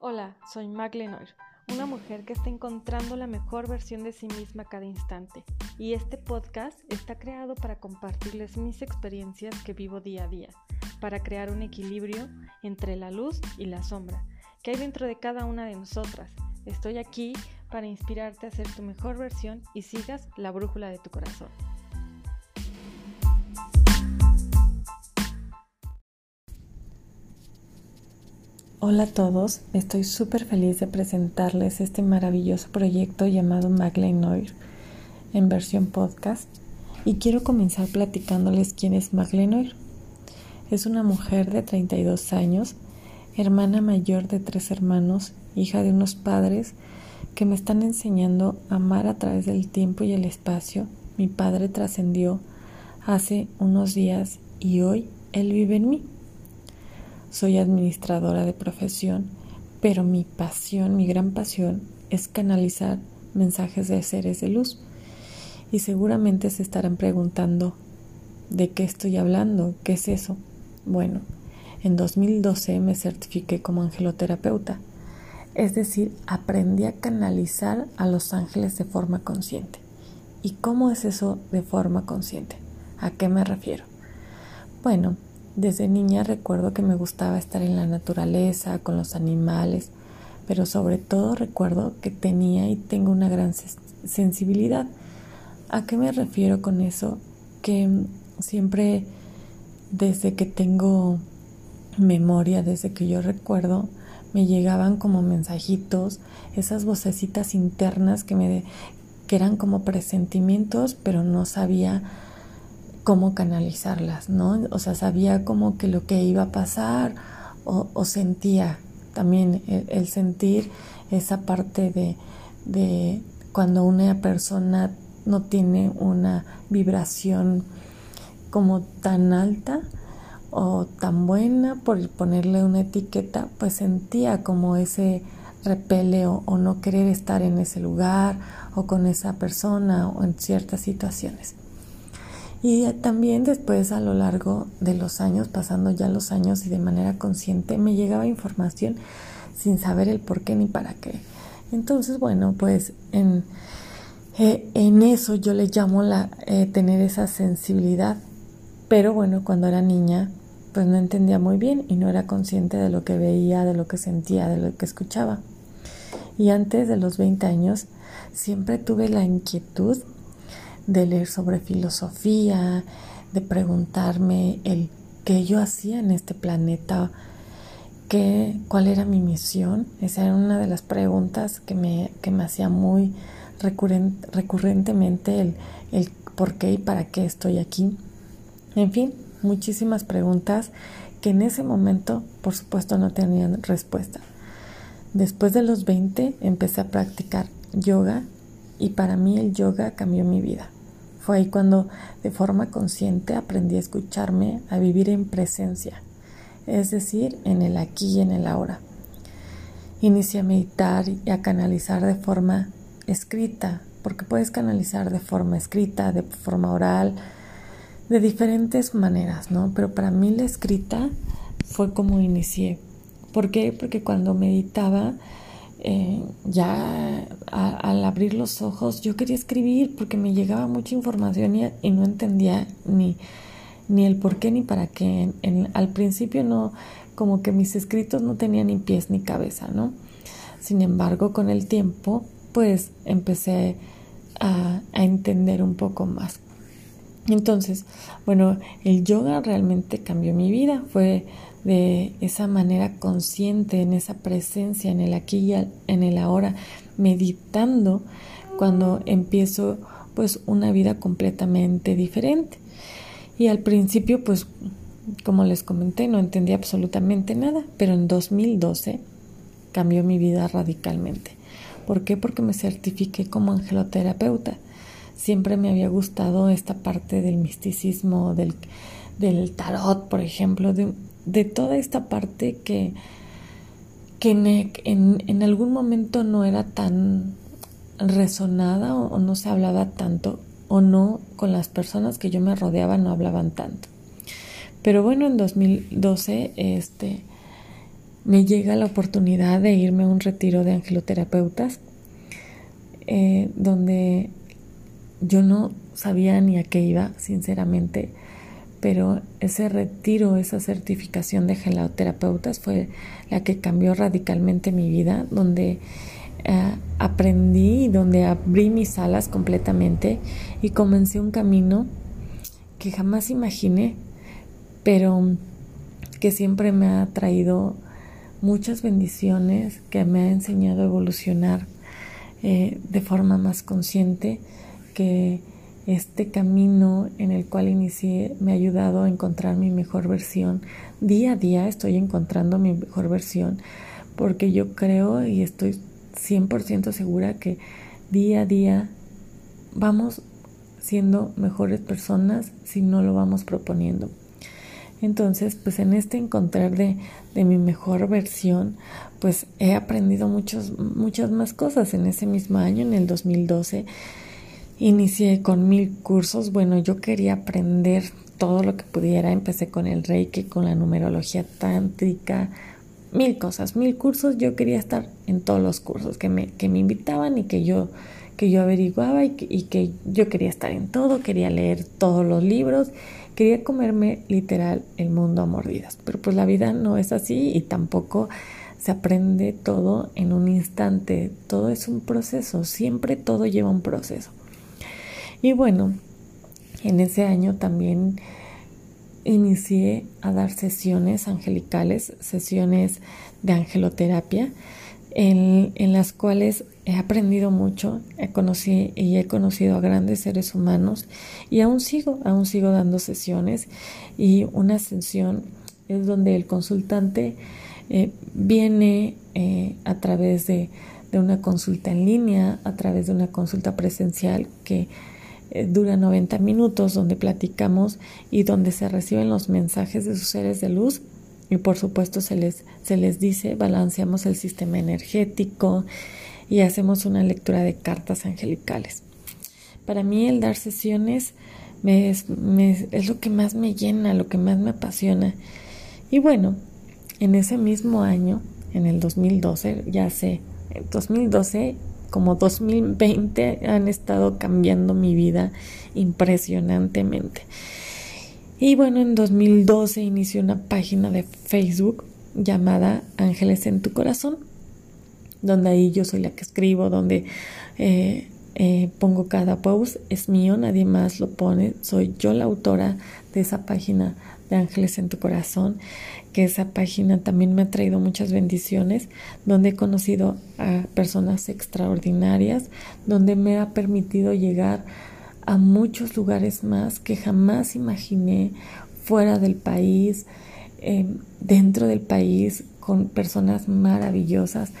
Hola, soy Mag Lenoir, una mujer que está encontrando la mejor versión de sí misma cada instante. Y este podcast está creado para compartirles mis experiencias que vivo día a día, para crear un equilibrio entre la luz y la sombra que hay dentro de cada una de nosotras. Estoy aquí para inspirarte a ser tu mejor versión y sigas la brújula de tu corazón. Hola a todos, estoy súper feliz de presentarles este maravilloso proyecto llamado Magdalene Noir en versión podcast y quiero comenzar platicándoles quién es Magdalene Noir. Es una mujer de 32 años, hermana mayor de tres hermanos, hija de unos padres que me están enseñando a amar a través del tiempo y el espacio. Mi padre trascendió hace unos días y hoy él vive en mí. Soy administradora de profesión, pero mi pasión, mi gran pasión es canalizar mensajes de seres de luz. Y seguramente se estarán preguntando, ¿de qué estoy hablando? ¿Qué es eso? Bueno, en 2012 me certifiqué como angeloterapeuta, es decir, aprendí a canalizar a los ángeles de forma consciente. ¿Y cómo es eso de forma consciente? ¿A qué me refiero? Bueno, desde niña recuerdo que me gustaba estar en la naturaleza, con los animales, pero sobre todo recuerdo que tenía y tengo una gran sensibilidad. ¿A qué me refiero con eso? Que siempre desde que tengo memoria, desde que yo recuerdo, me llegaban como mensajitos, esas vocecitas internas que me que eran como presentimientos, pero no sabía cómo canalizarlas, ¿no? O sea, sabía como que lo que iba a pasar o, sentía también el, sentir esa parte de, de cuando una persona no tiene una vibración como tan alta o tan buena por ponerle una etiqueta, pues sentía como ese repele o, o, no querer estar en ese lugar o con esa persona o en ciertas situaciones. Y también después a lo largo de los años, pasando ya los años y de manera consciente, me llegaba información sin saber el por qué ni para qué. Entonces, bueno, pues en, eh, en eso yo le llamo la, eh, tener esa sensibilidad. Pero bueno, cuando era niña, pues no entendía muy bien y no era consciente de lo que veía, de lo que sentía, de lo que escuchaba. Y antes de los 20 años, siempre tuve la inquietud de leer sobre filosofía, de preguntarme el qué yo hacía en este planeta, qué, cuál era mi misión. Esa era una de las preguntas que me, que me hacía muy recurrentemente el, el por qué y para qué estoy aquí. En fin, muchísimas preguntas que en ese momento, por supuesto, no tenían respuesta. Después de los 20 empecé a practicar yoga y para mí el yoga cambió mi vida. Fue ahí cuando de forma consciente aprendí a escucharme, a vivir en presencia, es decir, en el aquí y en el ahora. Inicié a meditar y a canalizar de forma escrita, porque puedes canalizar de forma escrita, de forma oral, de diferentes maneras, ¿no? Pero para mí la escrita fue como inicié. ¿Por qué? Porque cuando meditaba eh, ya al abrir los ojos yo quería escribir porque me llegaba mucha información y, no entendía ni, ni el por qué ni para qué. al principio no, como que mis escritos no tenían ni pies ni cabeza, ¿no? Sin embargo, con el tiempo, pues empecé a, a entender un poco más. Entonces, bueno, el yoga realmente cambió mi vida. Fue de esa manera consciente, en esa presencia, en el aquí y en el ahora, meditando cuando empiezo pues una vida completamente diferente. Y al principio pues como les comenté no entendía absolutamente nada, pero en 2012 cambió mi vida radicalmente. ¿Por qué? Porque me certifiqué como angeloterapeuta. Siempre me había gustado esta parte del misticismo, del, del tarot, por ejemplo, de, de toda esta parte que, que en, en, algún momento no era tan resonada o, no se hablaba tanto o no con las personas que yo me rodeaba no hablaban tanto. Pero bueno, en 2012 este, me llega la oportunidad de irme a un retiro de angeloterapeutas, eh, donde yo no sabía ni a qué iba, sinceramente, pero ese retiro, esa certificación de geloterapeutas fue la que cambió radicalmente mi vida, donde eh, aprendí, donde abrí mis alas completamente y comencé un camino que jamás imaginé, pero que siempre me ha traído muchas bendiciones, que me ha enseñado a evolucionar eh, de forma más consciente, que este camino en el cual inicié me ha ayudado a encontrar mi mejor versión. Día a día estoy encontrando mi mejor versión porque yo creo y estoy 100% segura que día a día vamos siendo mejores personas si no lo vamos proponiendo. Entonces, pues en este encontrar de, de mi mejor versión, pues he aprendido muchos, muchas más cosas. En ese mismo año, en el 2012, inicié con mil cursos. Bueno, yo quería aprender todo lo que pudiera. Empecé con el reiki, con la numerología tántrica, mil cosas, mil cursos. Yo quería estar en todos los cursos que me, que me invitaban y que yo que yo averiguaba y que, yo quería estar en todo, quería leer todos los libros, quería comerme literal el mundo a mordidas. Pero pues la vida no es así y tampoco se aprende todo en un instante, todo es un proceso, siempre todo lleva un proceso. Y bueno, en ese año también inicié a dar sesiones angelicales, sesiones de angeloterapia en, las cuales he aprendido mucho, he conocido y he conocido a grandes seres humanos y aún sigo, aún sigo dando sesiones y una sesión es donde el consultante eh, viene eh, a través de, de, una consulta en línea, a través de una consulta presencial que eh, dura 90 minutos, donde platicamos y donde se reciben los mensajes de sus seres de luz y por supuesto se les, se les dice, balanceamos el sistema energético y hacemos una lectura de cartas angelicales. Para mí el dar sesiones me es, es lo que más me llena, lo que más me apasiona. Y bueno, en ese mismo año, en el 2012, ya sé, 2012 como 2020 han estado cambiando mi vida impresionantemente. Y bueno, en 2012 inicié una página de Facebook llamada Ángeles en tu corazón, donde ahí yo soy la que escribo, donde eh, eh, pongo cada post, es mío, nadie más lo pone, soy yo la autora de esa página de Ángeles en tu corazón, que esa página también me ha traído muchas bendiciones, donde he conocido a personas extraordinarias, donde me ha permitido llegar a muchos lugares más que jamás imaginé fuera del país, eh, dentro del país, con personas maravillosas.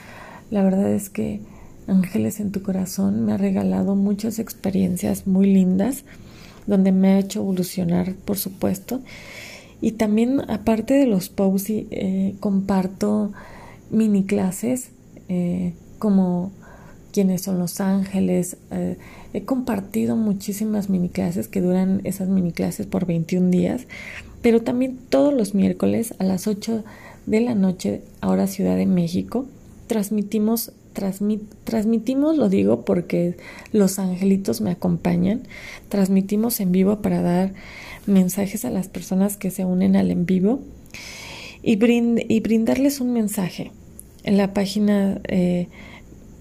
La verdad es que Ángeles en tu corazón me ha regalado muchas experiencias muy lindas, donde me ha hecho evolucionar, por supuesto. Y también, aparte de los posts, eh, comparto mini clases eh, como quiénes son los ángeles, He compartido muchísimas mini clases que duran esas mini clases por 21 días, pero también todos los miércoles a las 8 de la noche, ahora Ciudad de México, transmitimos, transmitimos, lo digo porque los angelitos me acompañan, transmitimos en vivo para dar mensajes a las personas que se unen al en vivo y, y brindarles un mensaje. En la página eh,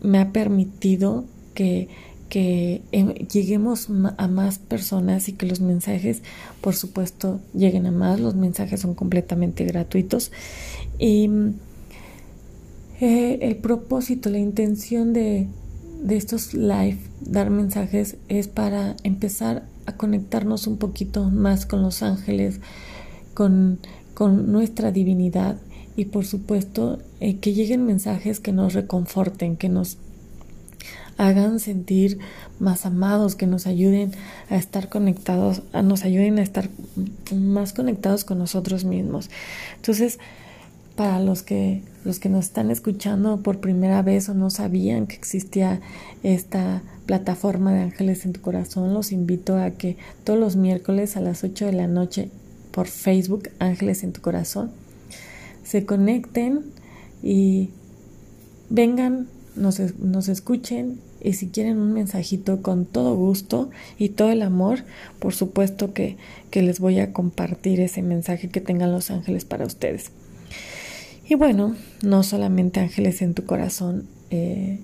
me ha permitido que que eh, lleguemos a más personas y que los mensajes, por supuesto, lleguen a más. Los mensajes son completamente gratuitos. Y eh, el propósito, la intención de, de estos live, dar mensajes, es para empezar a conectarnos un poquito más con los ángeles, con, con nuestra divinidad y por supuesto eh, que lleguen mensajes que nos reconforten, que nos hagan sentir más amados, que nos ayuden a estar conectados, a nos ayuden a estar más conectados con nosotros mismos. Entonces, para los que los que nos están escuchando por primera vez o no sabían que existía esta plataforma de Ángeles en tu Corazón, los invito a que todos los miércoles a las 8 de la noche por Facebook Ángeles en tu Corazón se conecten y vengan, nos, escuchen y si quieren un mensajito con todo gusto y todo el amor, por supuesto que les voy a compartir ese mensaje que tengan los ángeles para ustedes. Y bueno, no solamente ángeles en tu corazón, eh,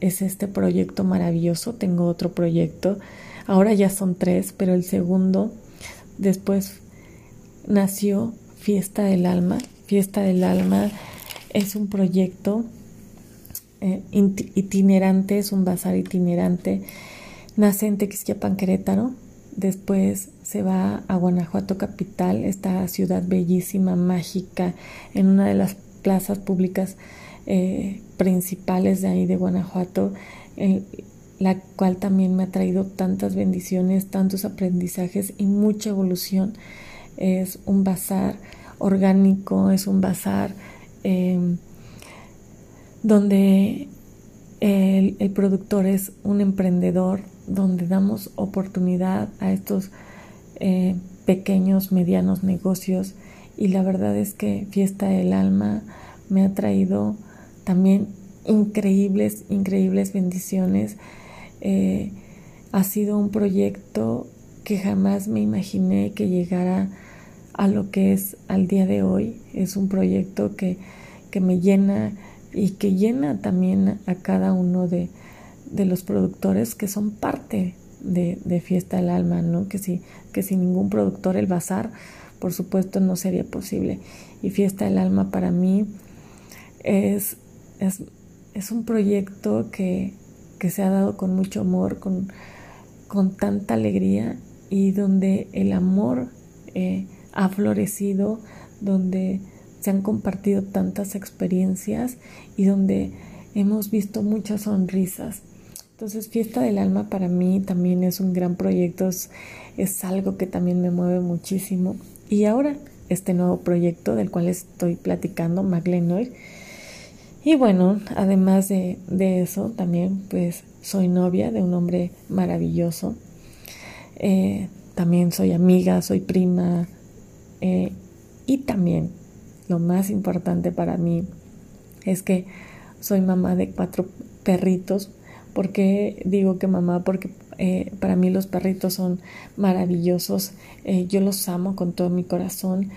es este proyecto maravilloso. Tengo otro proyecto, ahora ya son tres, pero el segundo después nació Fiesta del Alma. Fiesta del Alma es un proyecto eh, itinerante, es un bazar itinerante. Nace en Tequisquiapan, Querétaro. Después se va a Guanajuato Capital, esta ciudad bellísima, mágica, en una de las plazas públicas eh, principales de ahí de Guanajuato, la cual también me ha traído tantas bendiciones, tantos aprendizajes y mucha evolución. Es un bazar orgánico, es un bazar em, donde el, productor es un emprendedor, donde damos oportunidad a estos eh, pequeños, medianos negocios y la verdad es que Fiesta del Alma me ha traído también increíbles, increíbles bendiciones. Eh, ha sido un proyecto que jamás me imaginé que llegara a lo que es al día de hoy. Es un proyecto que, que me llena y que llena también a cada uno de, de los productores que son parte de, de, Fiesta del Alma, ¿no? Que si, que sin ningún productor el bazar, por supuesto, no sería posible. Y Fiesta del Alma para mí es, es, es un proyecto que, que, se ha dado con mucho amor, con, con tanta alegría y donde el amor eh, ha florecido, donde se han compartido tantas experiencias y donde hemos visto muchas sonrisas. Entonces, Fiesta del Alma para mí también es un gran proyecto, es, es algo que también me mueve muchísimo. Y ahora, este nuevo proyecto del cual estoy platicando, Maglenoy, y bueno, además de, eso, también pues soy novia de un hombre maravilloso. Eh, también soy amiga, soy prima. Eh, y también, lo más importante para mí es que soy mamá de cuatro perritos. ¿Por qué digo que mamá? Porque eh, para mí los perritos son maravillosos. yo los amo con todo mi corazón.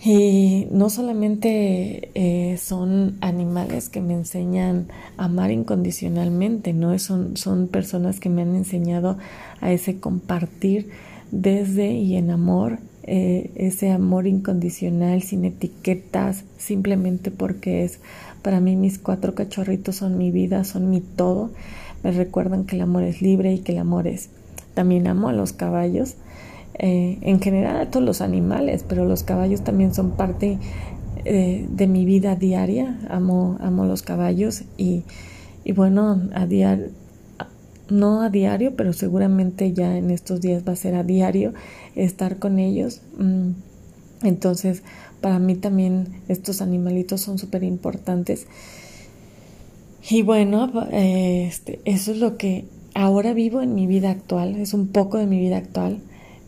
Y no solamente eh, son animales que me enseñan a amar incondicionalmente, ¿no? Son, son personas que me han enseñado a ese compartir desde y en amor, eh, ese amor incondicional, sin etiquetas, simplemente porque es, para mí mis cuatro cachorritos son mi vida, son mi todo. Me recuerdan que el amor es libre y que el amor es... También amo a los caballos eh, en general a todos los animales, pero los caballos también son parte eh, de mi vida diaria. Amo, amo los caballos y, y bueno, a diario, no a diario, pero seguramente ya en estos días va a ser a diario estar con ellos. Mm, entonces, para mí también estos animalitos son súper importantes. Y bueno, este, eso es lo que ahora vivo en mi vida actual, es un poco de mi vida actual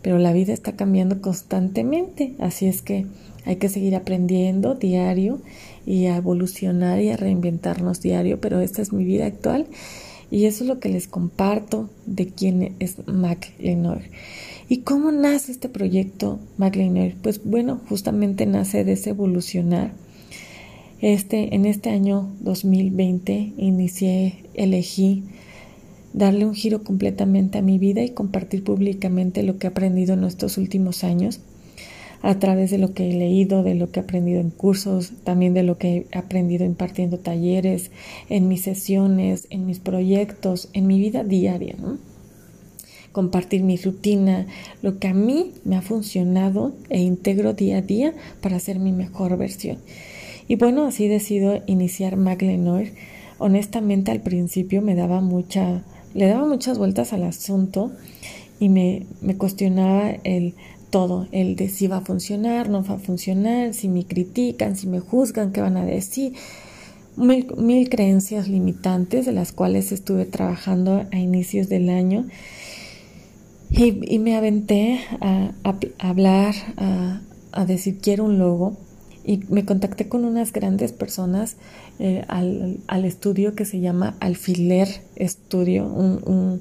pero la vida está cambiando constantemente, así es que hay que seguir aprendiendo diario y a evolucionar y a reinventarnos diario, pero esta es mi vida actual y eso es lo que les comparto de quién es Mac Lenoir. ¿Y cómo nace este proyecto Mac Lenoir? Pues bueno, justamente nace de ese evolucionar. Este, en este año 2020 inicié, elegí darle un giro completamente a mi vida y compartir públicamente lo que he aprendido en estos últimos años a través de lo que he leído, de lo que he aprendido en cursos, también de lo que he aprendido impartiendo talleres, en mis sesiones, en mis proyectos, en mi vida diaria. Compartir mi rutina, lo que a mí me ha funcionado e integro día a día para ser mi mejor versión. Y bueno, así decido iniciar Maglenoir. Honestamente al principio me daba mucha le daba muchas vueltas al asunto y me, me cuestionaba el todo, el de si va a funcionar, no va a funcionar, si me critican, si me juzgan, qué van a decir. Mil, mil creencias limitantes de las cuales estuve trabajando a inicios del año y, y me aventé a, a, hablar, a, a decir quiero un logo y me contacté con unas grandes personas eh, al, estudio que se llama Alfiler Estudio, un,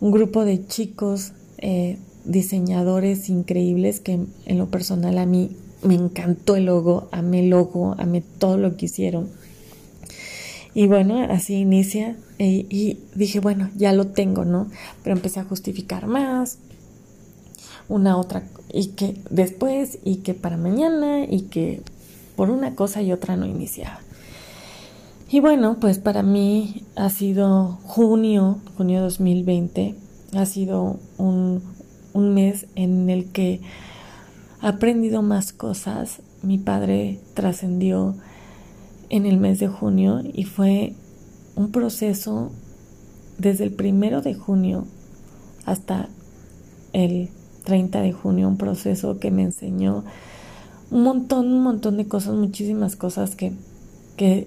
grupo de chicos eh, diseñadores increíbles que en lo personal a mí me encantó el logo, amé el logo, amé todo lo que hicieron. Y bueno, así inicia y, y dije, bueno, ya lo tengo, ¿no? Pero empecé a justificar más, una otra, y que después, y que para mañana, y que por una cosa y otra no iniciaba. Y bueno, pues para mí ha sido junio, junio 2020, ha sido un, un mes en el que he aprendido más cosas. Mi padre trascendió en el mes de junio y fue un proceso desde el primero de junio hasta el 30 de junio, un proceso que me enseñó un montón, un montón de cosas, muchísimas cosas que, que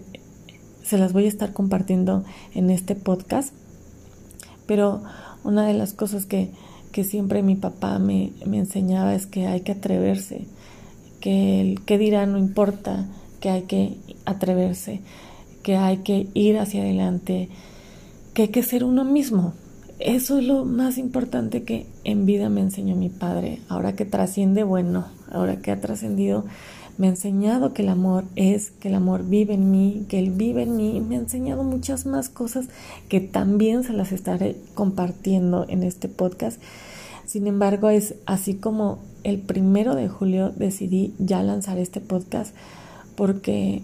se las voy a estar compartiendo en este podcast. Pero una de las cosas que, que siempre mi papá me, me, enseñaba es que hay que atreverse, que el que dirá no importa, que hay que atreverse, que hay que ir hacia adelante, que hay que ser uno mismo, eso es lo más importante que en vida me enseñó mi padre. Ahora que trasciende, bueno, ahora que ha trascendido, me ha enseñado que el amor es, que el amor vive en mí, que él vive en mí. Me ha enseñado muchas más cosas que también se las estaré compartiendo en este podcast. Sin embargo, es así como el primero de julio decidí ya lanzar este podcast porque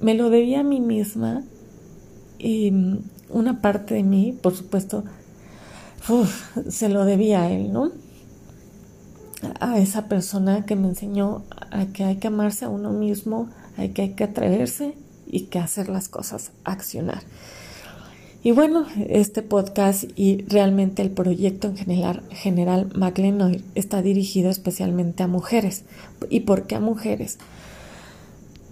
me lo debía a mí misma y una parte de mí, por supuesto, se lo debía a él, ¿no? A esa persona que me enseñó a que hay que amarse a uno mismo, hay que hay que atreverse y que hacer las cosas, accionar. Y bueno, este podcast y realmente el proyecto en general, general McLean está dirigido especialmente a mujeres. ¿Y por qué a mujeres?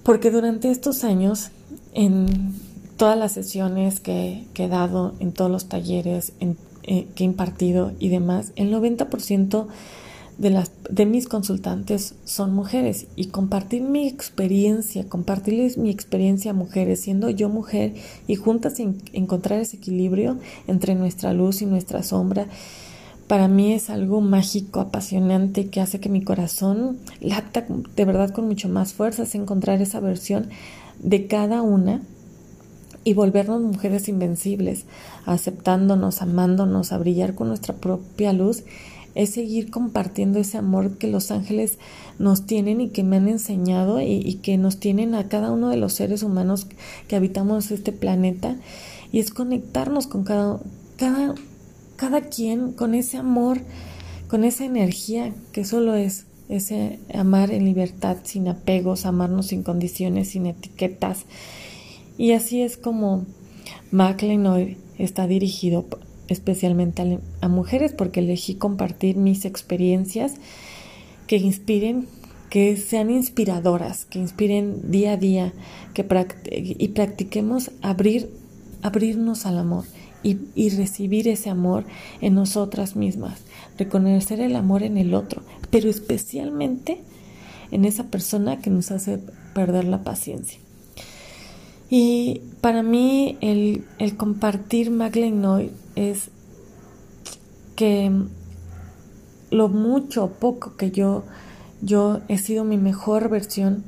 Porque durante estos años, en todas las sesiones que, que he dado, en todos los talleres, en eh, que he impartido y demás, el 90% de, las, de mis consultantes son mujeres. Y compartir mi experiencia, compartirles mi experiencia a mujeres, siendo yo mujer y juntas encontrar ese equilibrio entre nuestra luz y nuestra sombra, para mí es algo mágico, apasionante, que hace que mi corazón lata de verdad con mucho más fuerza, es encontrar esa versión de cada una y volvernos mujeres invencibles, aceptándonos, amándonos, a brillar con nuestra propia luz, es seguir compartiendo ese amor que los ángeles nos tienen y que me han enseñado y, que nos tienen a cada uno de los seres humanos que habitamos este planeta. Y es conectarnos con cada, cada, cada quien, con ese amor, con esa energía que solo es ese amar en libertad, sin apegos, amarnos sin condiciones, sin etiquetas, y así es como McLean está dirigido especialmente a, mujeres porque elegí compartir mis experiencias que inspiren, que sean inspiradoras, que inspiren día a día, que y practiquemos abrir, abrirnos al amor y recibir ese amor en nosotras mismas, reconocer el amor en el otro, pero especialmente en esa persona que nos hace perder la paciencia. Y para mí el, compartir Maglen es que lo mucho o poco que yo, yo he sido mi mejor versión,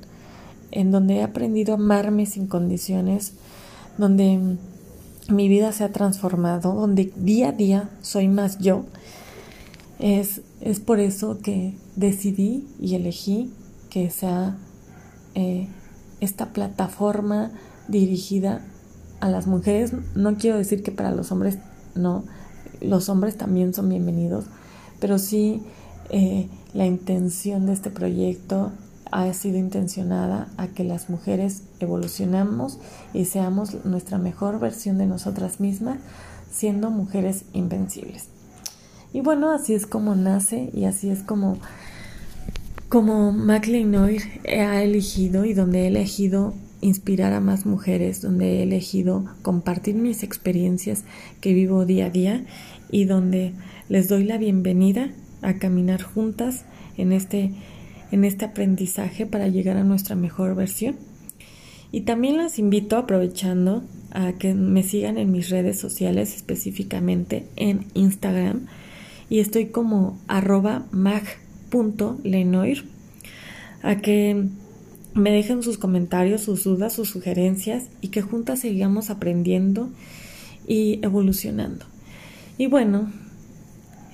en donde he aprendido a amarme sin condiciones, donde mi vida se ha transformado, donde día a día soy más yo. Es, es por eso que decidí y elegí que sea eh, esta plataforma dirigida a las mujeres. No quiero decir que para los hombres no, los hombres también son bienvenidos, pero sí eh, la intención de este proyecto ha sido intencionada a que las mujeres evolucionamos y seamos nuestra mejor versión de nosotras mismas, siendo mujeres invencibles. Y bueno, así es como nace y así es como, como McLean ha elegido y donde he elegido inspirar a más mujeres, donde he elegido compartir mis experiencias que vivo día a día y donde les doy la bienvenida a caminar juntas en este en este aprendizaje para llegar a nuestra mejor versión. Y también las invito, aprovechando, a que me sigan en mis redes sociales, específicamente en Instagram. Y estoy como arroba mag.lenoir. A que me dejen sus comentarios, sus dudas, sus sugerencias y que juntas sigamos aprendiendo y evolucionando. Y bueno,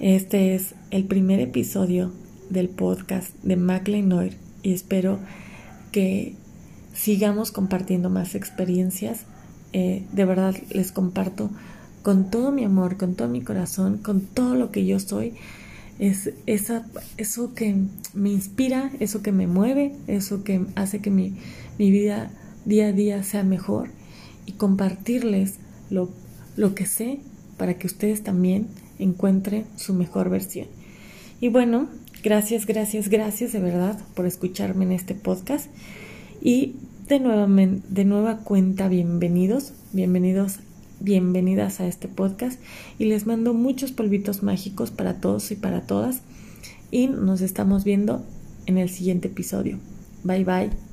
este es el primer episodio del podcast de Mac Lenoir y espero que sigamos compartiendo más experiencias. Eh, de verdad les comparto con todo mi amor, con todo mi corazón, con todo lo que yo soy. Es esa, eso que me inspira, eso que me mueve, eso que hace que mi, mi vida día a día sea mejor y compartirles lo, lo que sé para que ustedes también encuentren su mejor versión. Y bueno, gracias, gracias, gracias de verdad por escucharme en este podcast y de, nuevamente, de nueva cuenta, bienvenidos, bienvenidos, bienvenidas a este podcast y les mando muchos polvitos mágicos para todos y para todas y nos estamos viendo en el siguiente episodio. Bye bye.